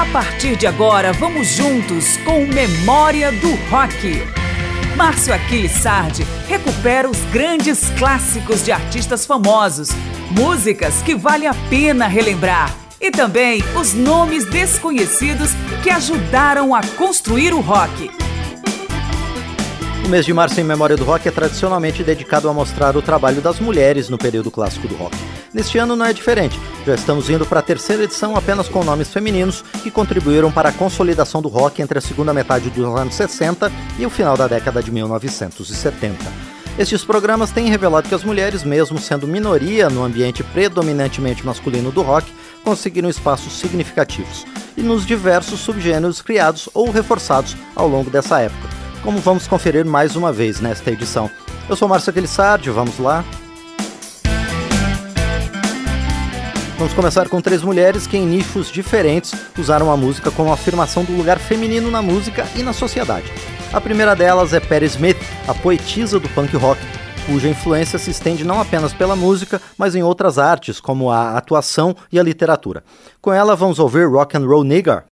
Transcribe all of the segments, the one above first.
A partir de agora, vamos juntos com Memória do Rock. Márcio Aquiles Sardi recupera os grandes clássicos de artistas famosos, músicas que vale a pena relembrar e também os nomes desconhecidos que ajudaram a construir o rock. O mês de março em memória do rock é tradicionalmente dedicado a mostrar o trabalho das mulheres no período clássico do rock. Neste ano não é diferente. Já estamos indo para a terceira edição apenas com nomes femininos que contribuíram para a consolidação do rock entre a segunda metade dos anos 60 e o final da década de 1970. Estes programas têm revelado que as mulheres, mesmo sendo minoria no ambiente predominantemente masculino do rock, conseguiram espaços significativos e nos diversos subgêneros criados ou reforçados ao longo dessa época, como vamos conferir mais uma vez nesta edição. Eu sou Márcio Aquilissardi, vamos lá? Vamos começar com três mulheres que, em nichos diferentes, usaram a música como afirmação do lugar feminino na música e na sociedade. A primeira delas é Patti Smith, a poetisa do punk rock, cuja influência se estende não apenas pela música, mas em outras artes, como a atuação e a literatura. Com ela, vamos ouvir Rock and Roll Nigger,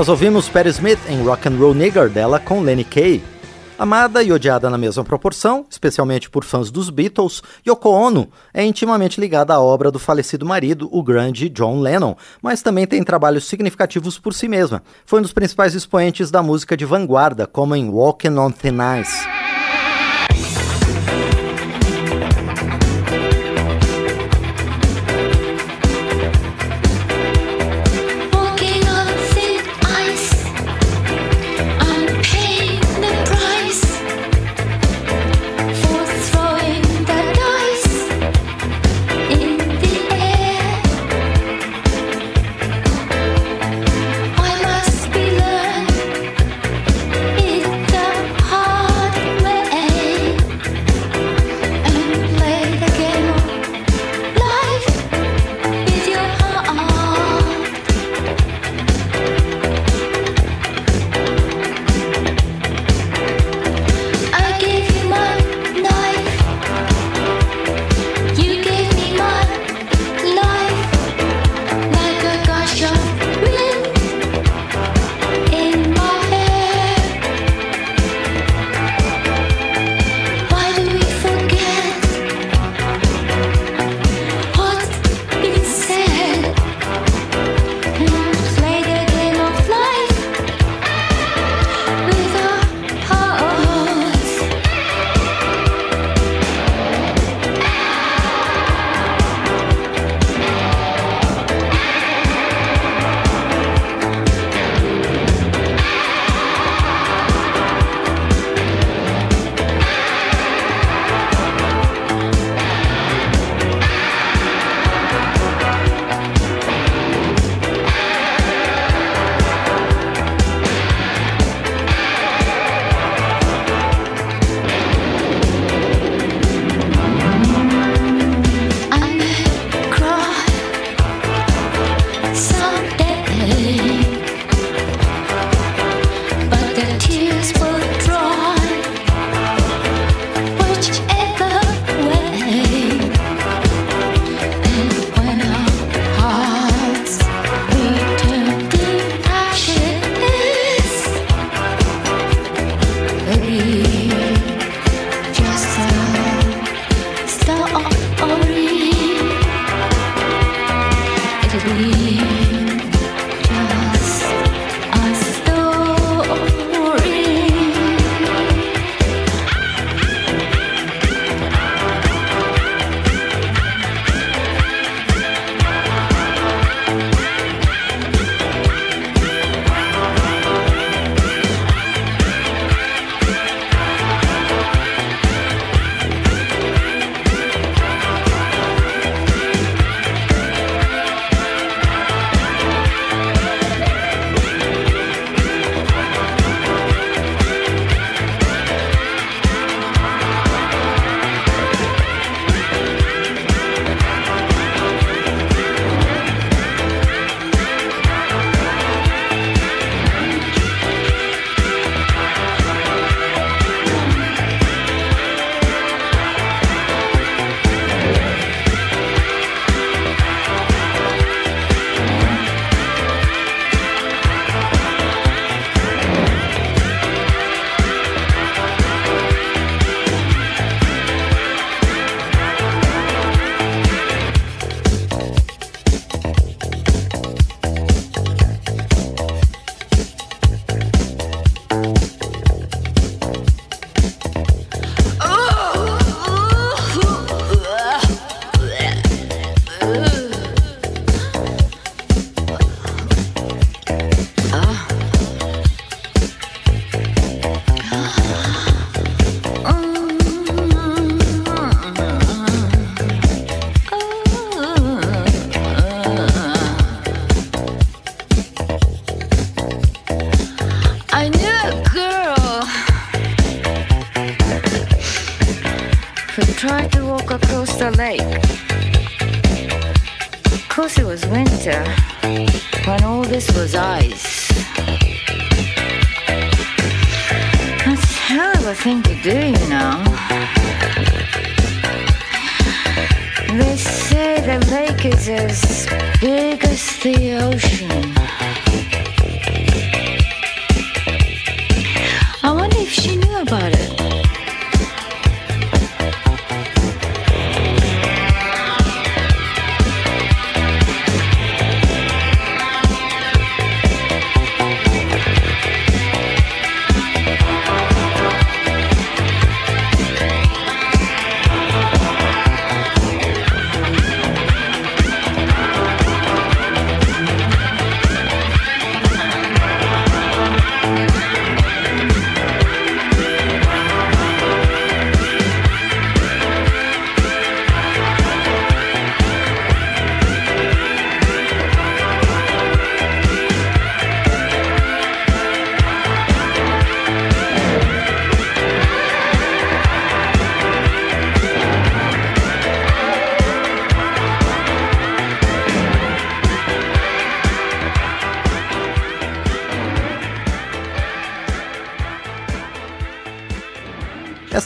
Nós ouvimos Patti Smith em Rock and Roll Nigger dela com Lenny Kay. Amada e odiada na mesma proporção, especialmente por fãs dos Beatles, Yoko Ono é intimamente ligada à obra do falecido marido, o grande John Lennon, mas também tem trabalhos significativos por si mesma. Foi um dos principais expoentes da música de vanguarda, como em Walking on Thin Ice.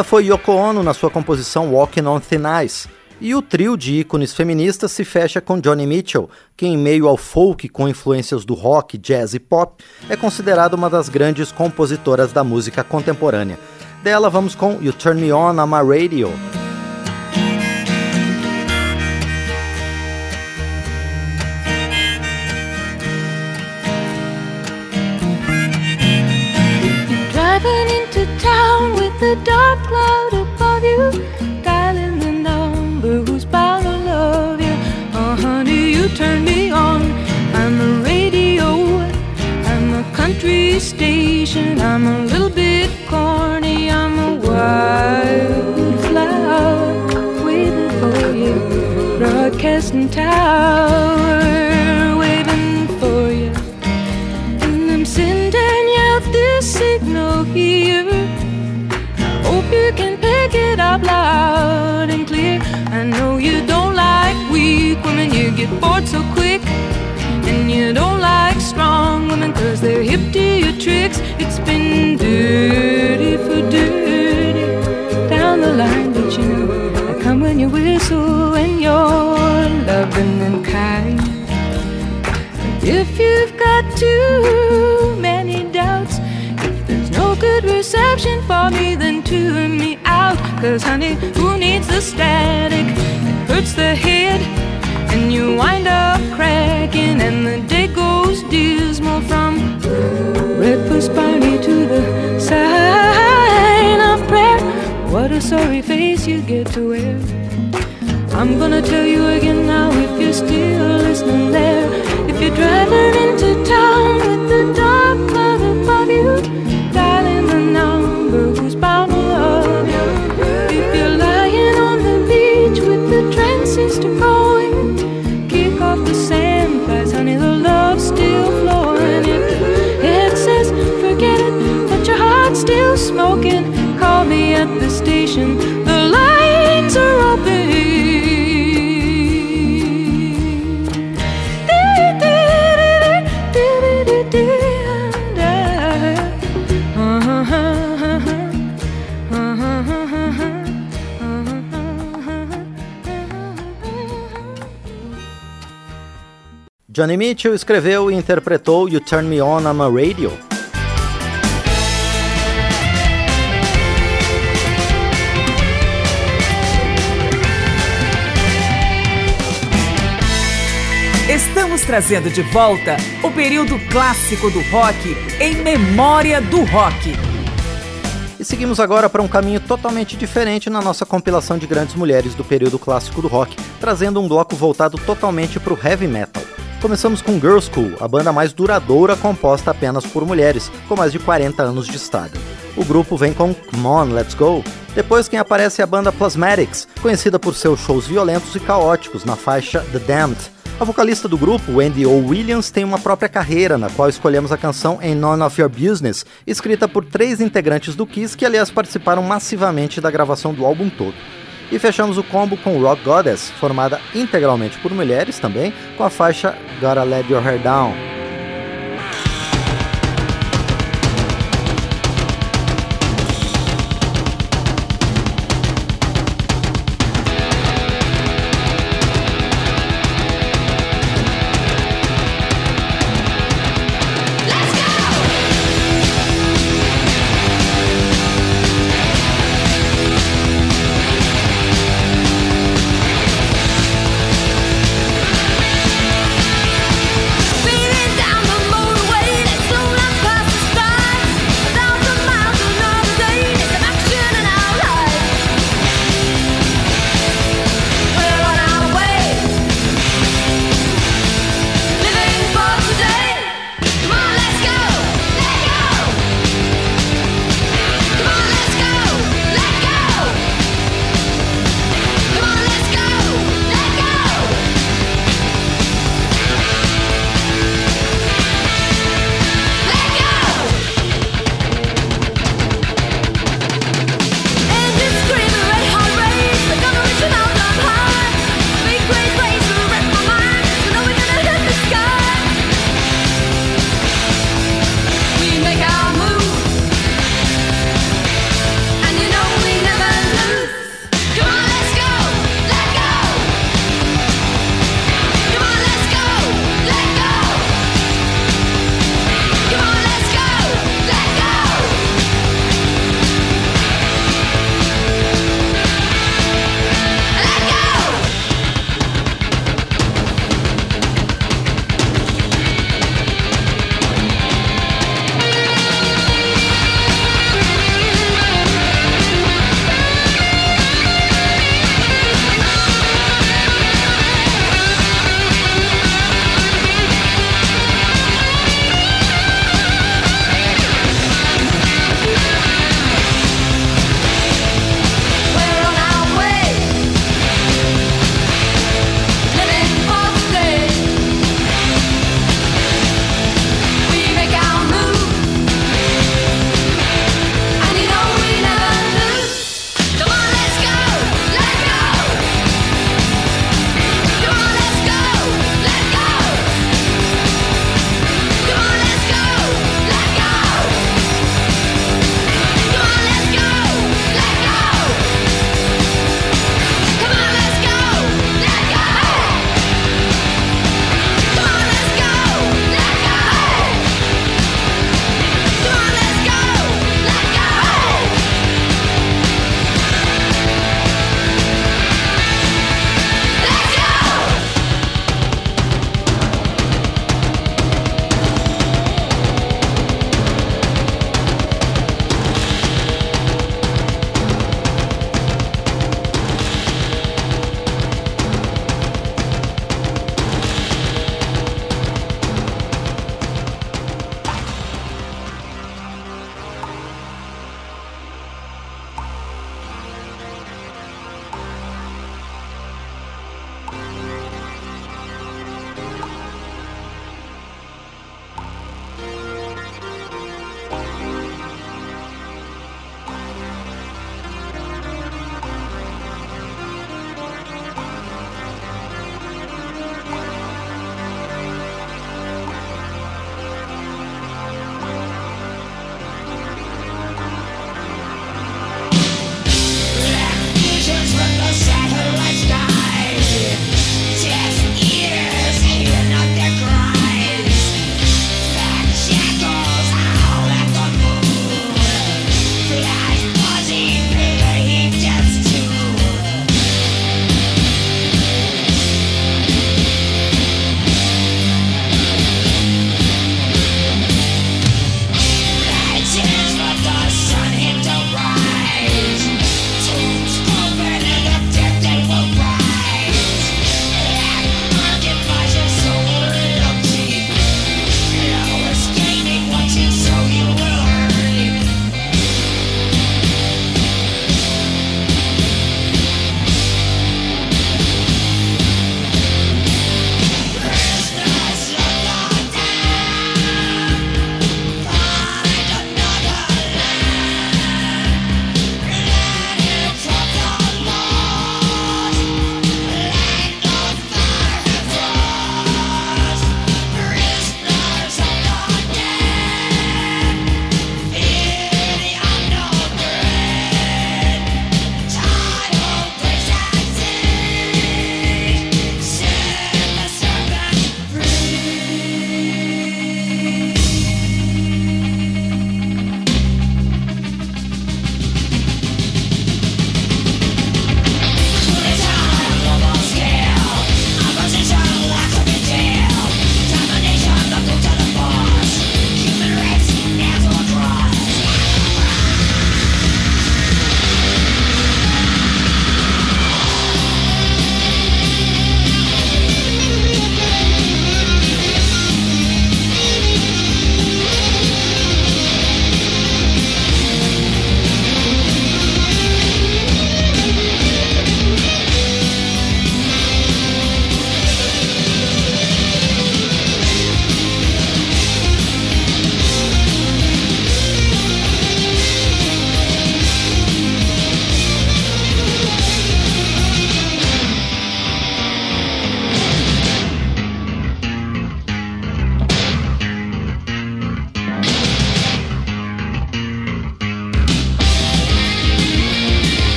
Esta foi Yoko Ono na sua composição Walking on Thin Ice. E o trio de ícones feministas se fecha com Johnny Mitchell, que, em meio ao folk com influências do rock, jazz e pop, é considerada uma das grandes compositoras da música contemporânea. Dela vamos com You Turn Me On on My Radio. The dark cloud above you, dialing the number who's bound to love you. Oh, honey, you turn me on. I'm a radio, I'm a country station. I'm a little bit corny, I'm a wildflower waiting for you, broadcasting tower can it up loud and clear. I know you don't like weak women, you get bored so quick. And you don't like strong women, cause they're hip to your tricks. It's been dirty for dirty down the line, but you know, I come when you whistle and you're loving and kind. If you've got too many doubts, if there's no good reception for me, then to me out. Cause honey, who needs the static? It hurts the head and you wind up cracking, and the day goes dismal from breakfast party to the sign of prayer. What a sorry face you get to wear. I'm gonna tell you again now if you're still listening there. If you're driving into town Johnny Mitchell escreveu e interpretou You Turn Me On on My Radio. Estamos trazendo de volta o período clássico do rock em memória do rock. E seguimos agora para um caminho totalmente diferente na nossa compilação de grandes mulheres do período clássico do rock, trazendo um bloco voltado totalmente para o heavy metal. Começamos com Girl School, a banda mais duradoura composta apenas por mulheres, com mais de 40 anos de estrada. O grupo vem com Come On, Let's Go. Depois quem aparece é a banda Plasmatics, conhecida por seus shows violentos e caóticos na faixa The Damned. A vocalista do grupo, Wendy O. Williams, tem uma própria carreira, na qual escolhemos a canção Ain't None of Your Business, escrita por três integrantes do Kiss que, aliás, participaram massivamente da gravação do álbum todo. E fechamos o combo com Rock Goddess, formada integralmente por mulheres também, com a faixa Gotta Let Your Hair Down.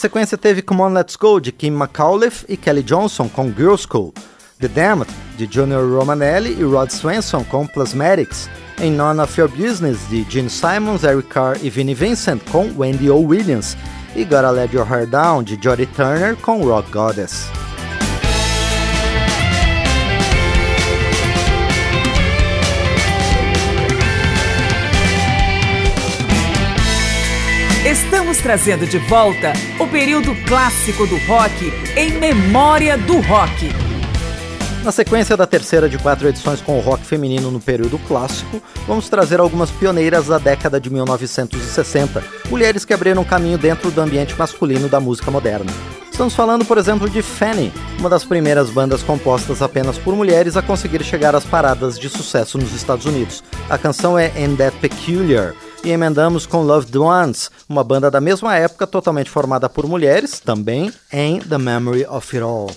Sequência teve Come On Let's Go de Kim McAuliffe e Kelly Johnson com Girl School, The Damned de Junior Romanelli e Rod Swenson com Plasmatics, em None of Your Business de Gene Simons, Eric Carr e Vinnie Vincent com Wendy O. Williams e Gotta Let Your Hair Down de Jodie Turner com Rock Goddess. Trazendo de volta o período clássico do rock em memória do rock. Na sequência da terceira de quatro edições com o rock feminino no período clássico, vamos trazer algumas pioneiras da década de 1960, mulheres que abriram caminho dentro do ambiente masculino da música moderna. Estamos falando, por exemplo, de Fanny, uma das primeiras bandas compostas apenas por mulheres a conseguir chegar às paradas de sucesso nos Estados Unidos. A canção é In That Peculiar, e emendamos com Loved Ones, uma banda da mesma época totalmente formada por mulheres, também em The Memory of It All.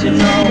to know.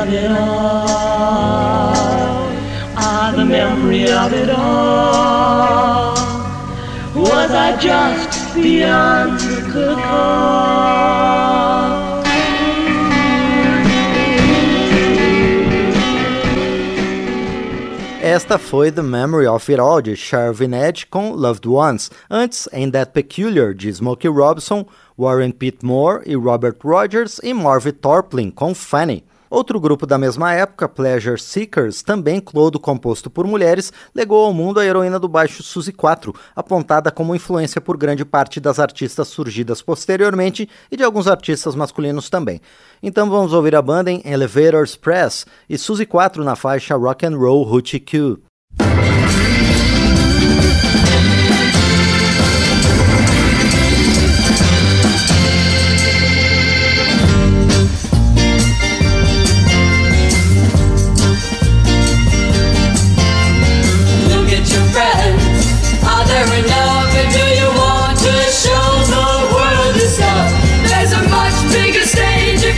Of it all. Ah, the memory of it all. Was I just beyond the call? Esta foi The Memory of It All de Sharvin Edge com Loved Ones. Antes, Ain't That Peculiar de Smokey Robinson, Warren Pittmore e Robert Rogers e Marvin Torplin com Fanny. Outro grupo da mesma época, Pleasure Seekers, também clodo composto por mulheres, legou ao mundo a heroína do baixo Suzy 4, apontada como influência por grande parte das artistas surgidas posteriormente e de alguns artistas masculinos também. Então vamos ouvir a banda em Elevators Press e Suzy 4 na faixa Rock and Roll Hoochie Q.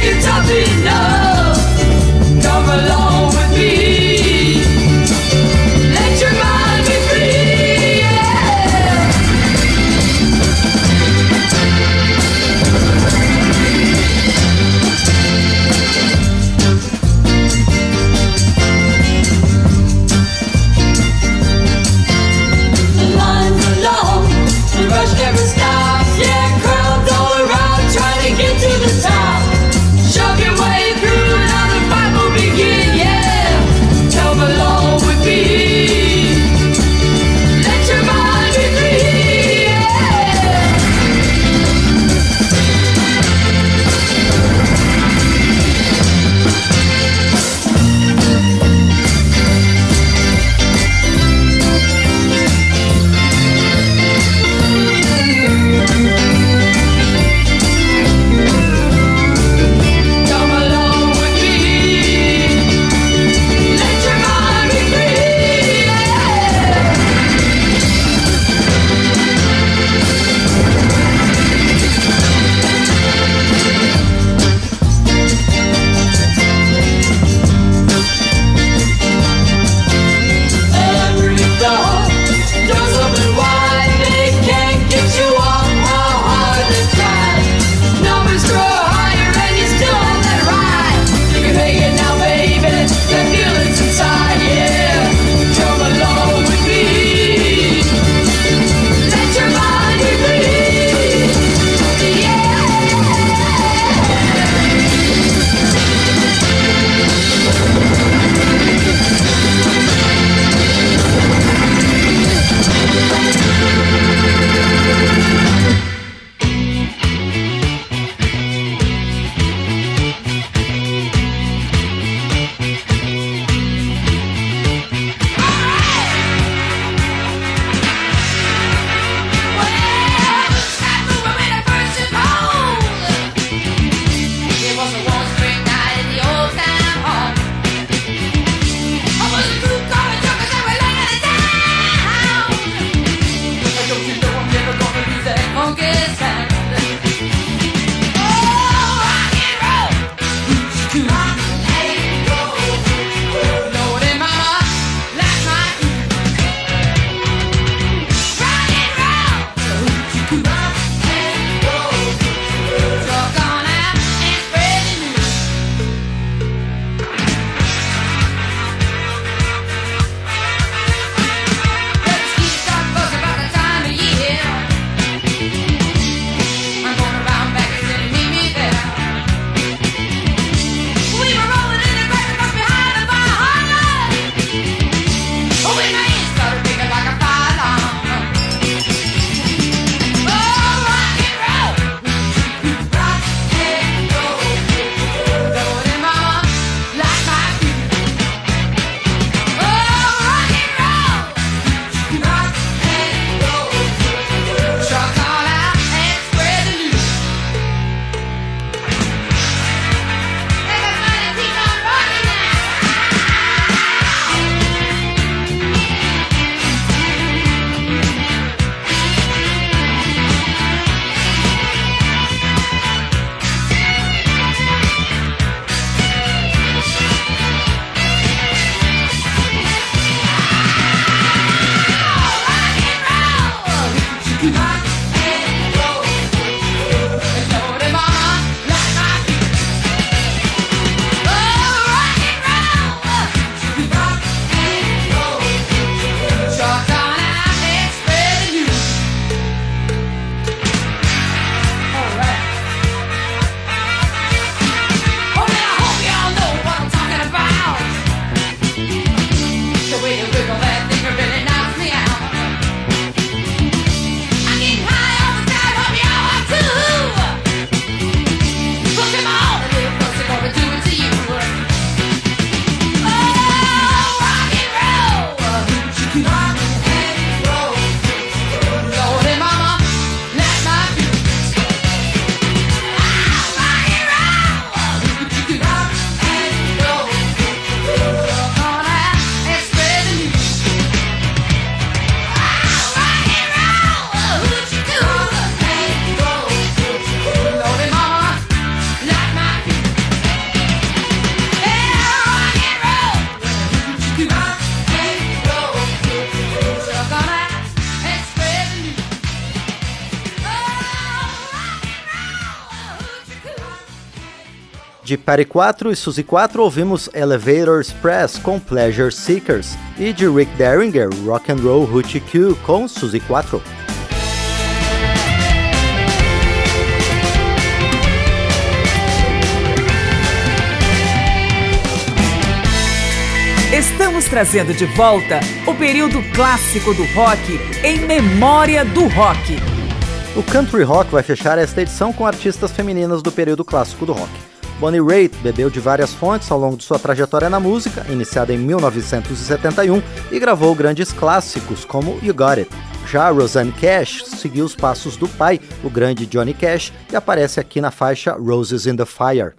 Kentucky. De Patty 4 e Suzy 4 ouvimos Elevator Express com Pleasure Seekers e de Rick Derringer, Rock and Roll Hoochie Q com Suzy 4. Estamos trazendo de volta o período clássico do rock em memória do rock. O country rock vai fechar esta edição com artistas femininas do período clássico do rock. Bonnie Raitt bebeu de várias fontes ao longo de sua trajetória na música, iniciada em 1971, e gravou grandes clássicos como You Got It. Já Rosanne Cash seguiu os passos do pai, o grande Johnny Cash, e aparece aqui na faixa Roses in the Fire.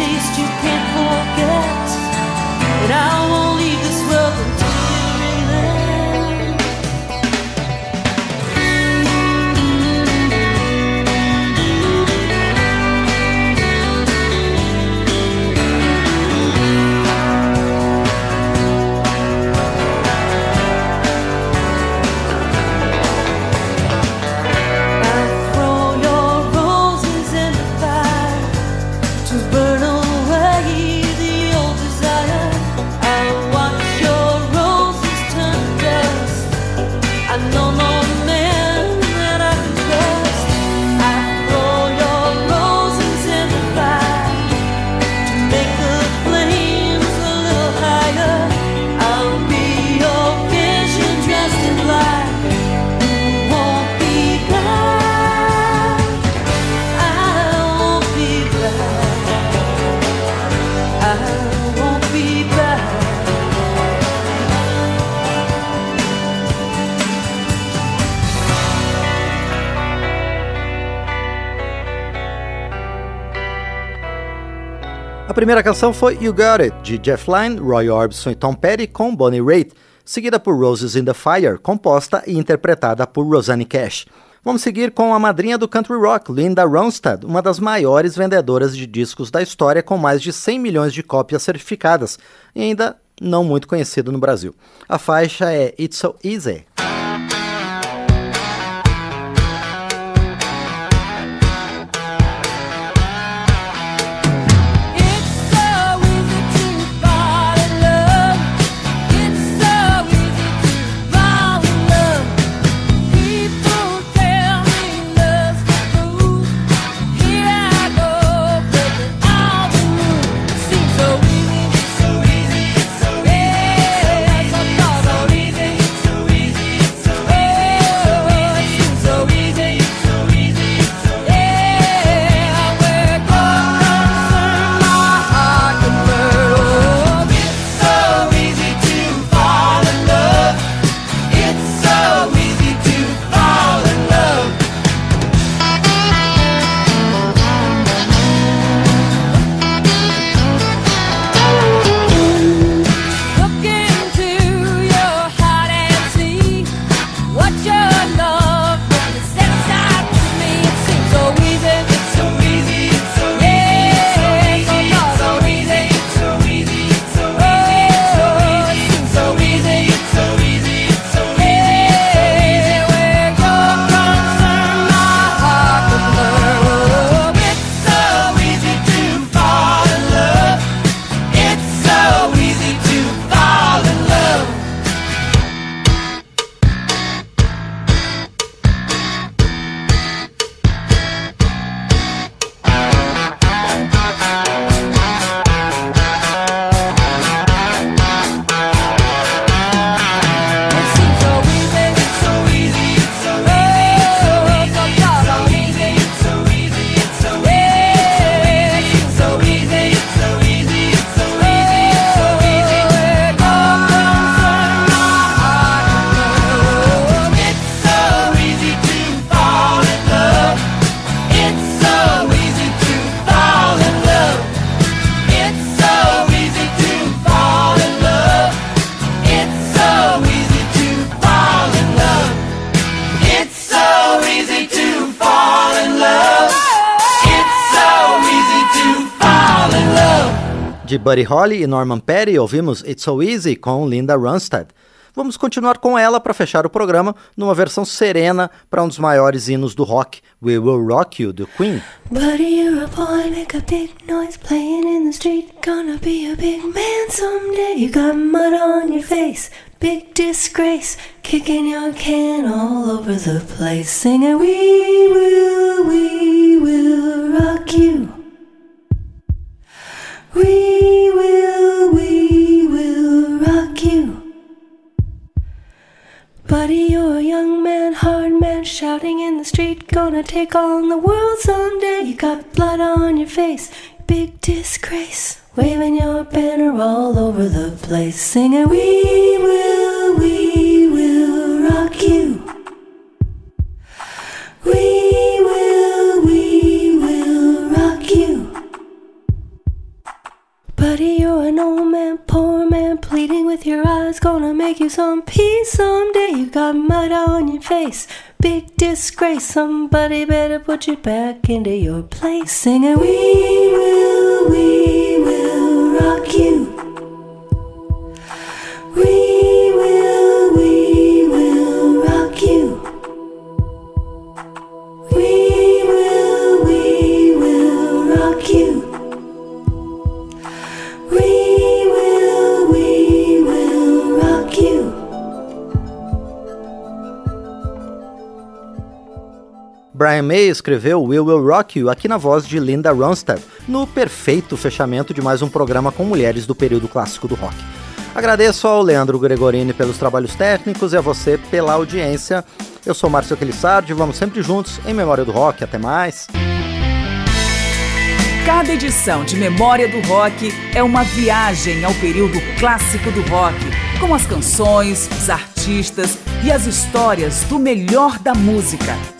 Taste you can't forget. And I primeira canção foi You Got It, de Jeff Lynne, Roy Orbison e Tom Petty, com Bonnie Raitt, seguida por Roses in the Fire, composta e interpretada por Rosanne Cash. Vamos seguir com a madrinha do country rock, Linda Ronstadt, uma das maiores vendedoras de discos da história, com mais de 100 milhões de cópias certificadas, e ainda não muito conhecida no Brasil. A faixa é It's So Easy. Buddy Holly e Norman Petty, ouvimos It's So Easy com Linda Ronstadt. Vamos continuar com ela para fechar o programa numa versão serena para um dos maiores hinos do rock, We Will Rock You, do Queen. Buddy, you're a boy, make a big noise playing in the street. Gonna be a big man someday. You got mud on your face, big disgrace. Kicking your can all over the place. Singing, We will, we will rock you. We will, we will rock you. Buddy, you're a young man, hard man, shouting in the street, gonna take on the world someday. You got blood on your face, big disgrace, waving your banner all over the place, singing, We will, with your eyes, gonna make you some peace someday. You got mud on your face, big disgrace. Somebody better put you back into your place. Singing, We will, we will rock you. Brian May escreveu We Will Rock You aqui na voz de Linda Ronstadt, no perfeito fechamento de mais um programa com mulheres do período clássico do rock. Agradeço ao Leandro Gregorini pelos trabalhos técnicos e a você pela audiência. Eu sou Márcio Aquilissardi, vamos sempre juntos em Memória do Rock. Até mais! Cada edição de Memória do Rock é uma viagem ao período clássico do rock, com as canções, os artistas e as histórias do melhor da música.